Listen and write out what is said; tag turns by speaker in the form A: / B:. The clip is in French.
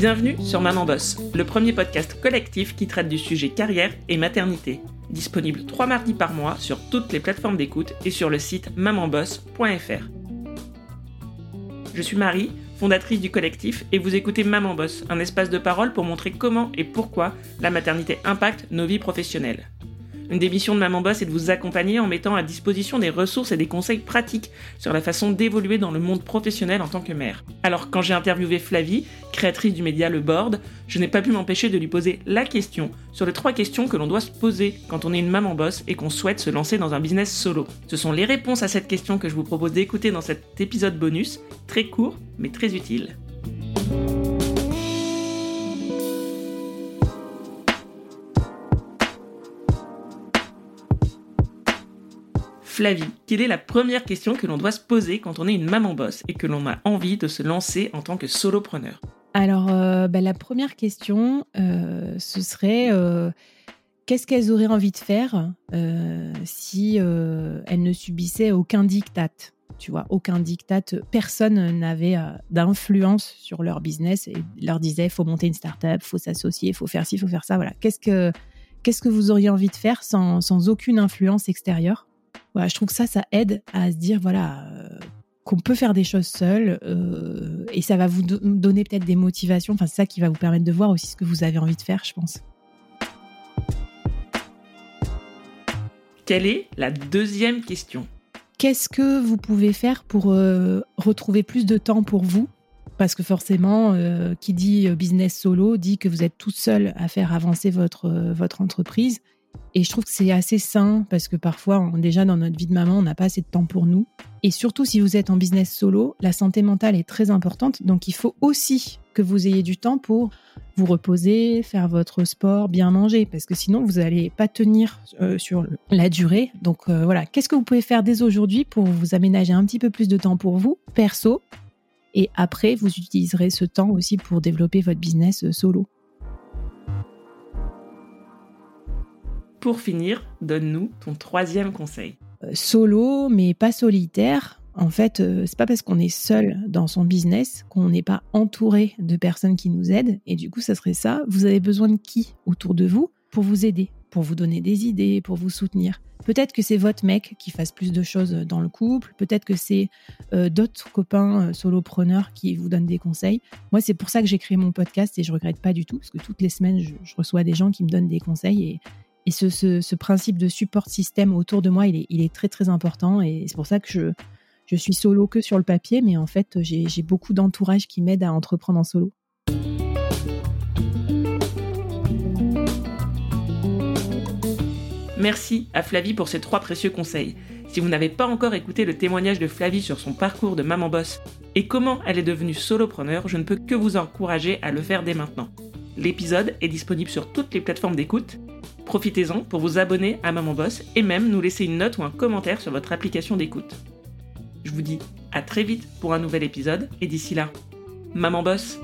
A: Bienvenue sur Maman Boss, le premier podcast collectif qui traite du sujet carrière et maternité. Disponible trois mardis par mois sur toutes les plateformes d'écoute et sur le site mamanboss.fr. Je suis Marie, fondatrice du collectif, et vous écoutez Maman Boss, un espace de parole pour montrer comment et pourquoi la maternité impacte nos vies professionnelles. Une des missions de Maman Boss est de vous accompagner en mettant à disposition des ressources et des conseils pratiques sur la façon d'évoluer dans le monde professionnel en tant que mère. Alors quand j'ai interviewé Flavie, créatrice du média Le Board, je n'ai pas pu m'empêcher de lui poser la question sur les trois questions que l'on doit se poser quand on est une maman boss et qu'on souhaite se lancer dans un business solo. Ce sont les réponses à cette question que je vous propose d'écouter dans cet épisode bonus, très court mais très utile. Flavie, quelle est la première question que l'on doit se poser quand on est une maman boss et que l'on a envie de se lancer en tant que solopreneur
B: Alors, euh, bah, la première question, euh, ce serait euh, qu'est-ce qu'elles auraient envie de faire si elles ne subissaient aucun diktat tu vois, aucun diktat, personne n'avait d'influence sur leur business et leur disait faut monter une start-up, faut s'associer, faut faire ci, faut faire ça. Voilà. Qu'est-ce que, qu'est-ce que vous auriez envie de faire sans, sans aucune influence extérieure? Je trouve que ça, ça aide à se dire, voilà, euh, qu'on peut faire des choses seul euh, et ça va vous donner peut-être des motivations. Enfin, c'est ça qui va vous permettre de voir aussi ce que vous avez envie de faire, je pense.
A: Quelle est la deuxième question?
B: Qu'est-ce que vous pouvez faire pour euh, retrouver plus de temps pour vous? Parce que forcément, qui dit business solo dit que vous êtes tout seul à faire avancer votre, votre entreprise et je trouve que c'est assez sain parce que parfois, déjà dans notre vie de maman, on n'a pas assez de temps pour nous. Et surtout, si vous êtes en business solo, la santé mentale est très importante. Donc, il faut aussi que vous ayez du temps pour vous reposer, faire votre sport, bien manger, parce que sinon, vous n'allez pas tenir euh, sur la durée. Donc, euh, voilà, qu'est-ce que vous pouvez faire dès aujourd'hui pour vous aménager un petit peu plus de temps pour vous, perso, et après, vous utiliserez ce temps aussi pour développer votre business euh, solo.
A: Pour finir, donne-nous ton troisième conseil.
B: Euh, solo, mais pas solitaire. En fait, euh, c'est pas parce qu'on est seul dans son business qu'on n'est pas entouré de personnes qui nous aident. Et du coup, ça serait ça. Vous avez besoin de qui autour de vous pour vous aider, pour vous donner des idées, pour vous soutenir? Peut-être que c'est votre mec qui fasse plus de choses dans le couple. Peut-être que c'est euh, d'autres copains solopreneurs qui vous donnent des conseils. Moi, c'est pour ça que j'ai créé mon podcast et je regrette pas du tout parce que toutes les semaines, je, je reçois des gens qui me donnent des conseils et, et ce, principe de support système autour de moi, il est, très très important. Et c'est pour ça que je, je suis solo que sur le papier, mais en fait, j'ai beaucoup d'entourage qui m'aide à entreprendre en solo.
A: Merci à Flavie pour ces trois précieux conseils. Si vous n'avez pas encore écouté le témoignage de Flavie sur son parcours de maman boss et comment elle est devenue solopreneur, je ne peux que vous encourager à le faire dès maintenant. L'épisode est disponible sur toutes les plateformes d'écoute Profitez-en pour vous abonner à Maman Boss et même nous laisser une note ou un commentaire sur votre application d'écoute. Je vous dis à très vite pour un nouvel épisode et d'ici là, Maman Boss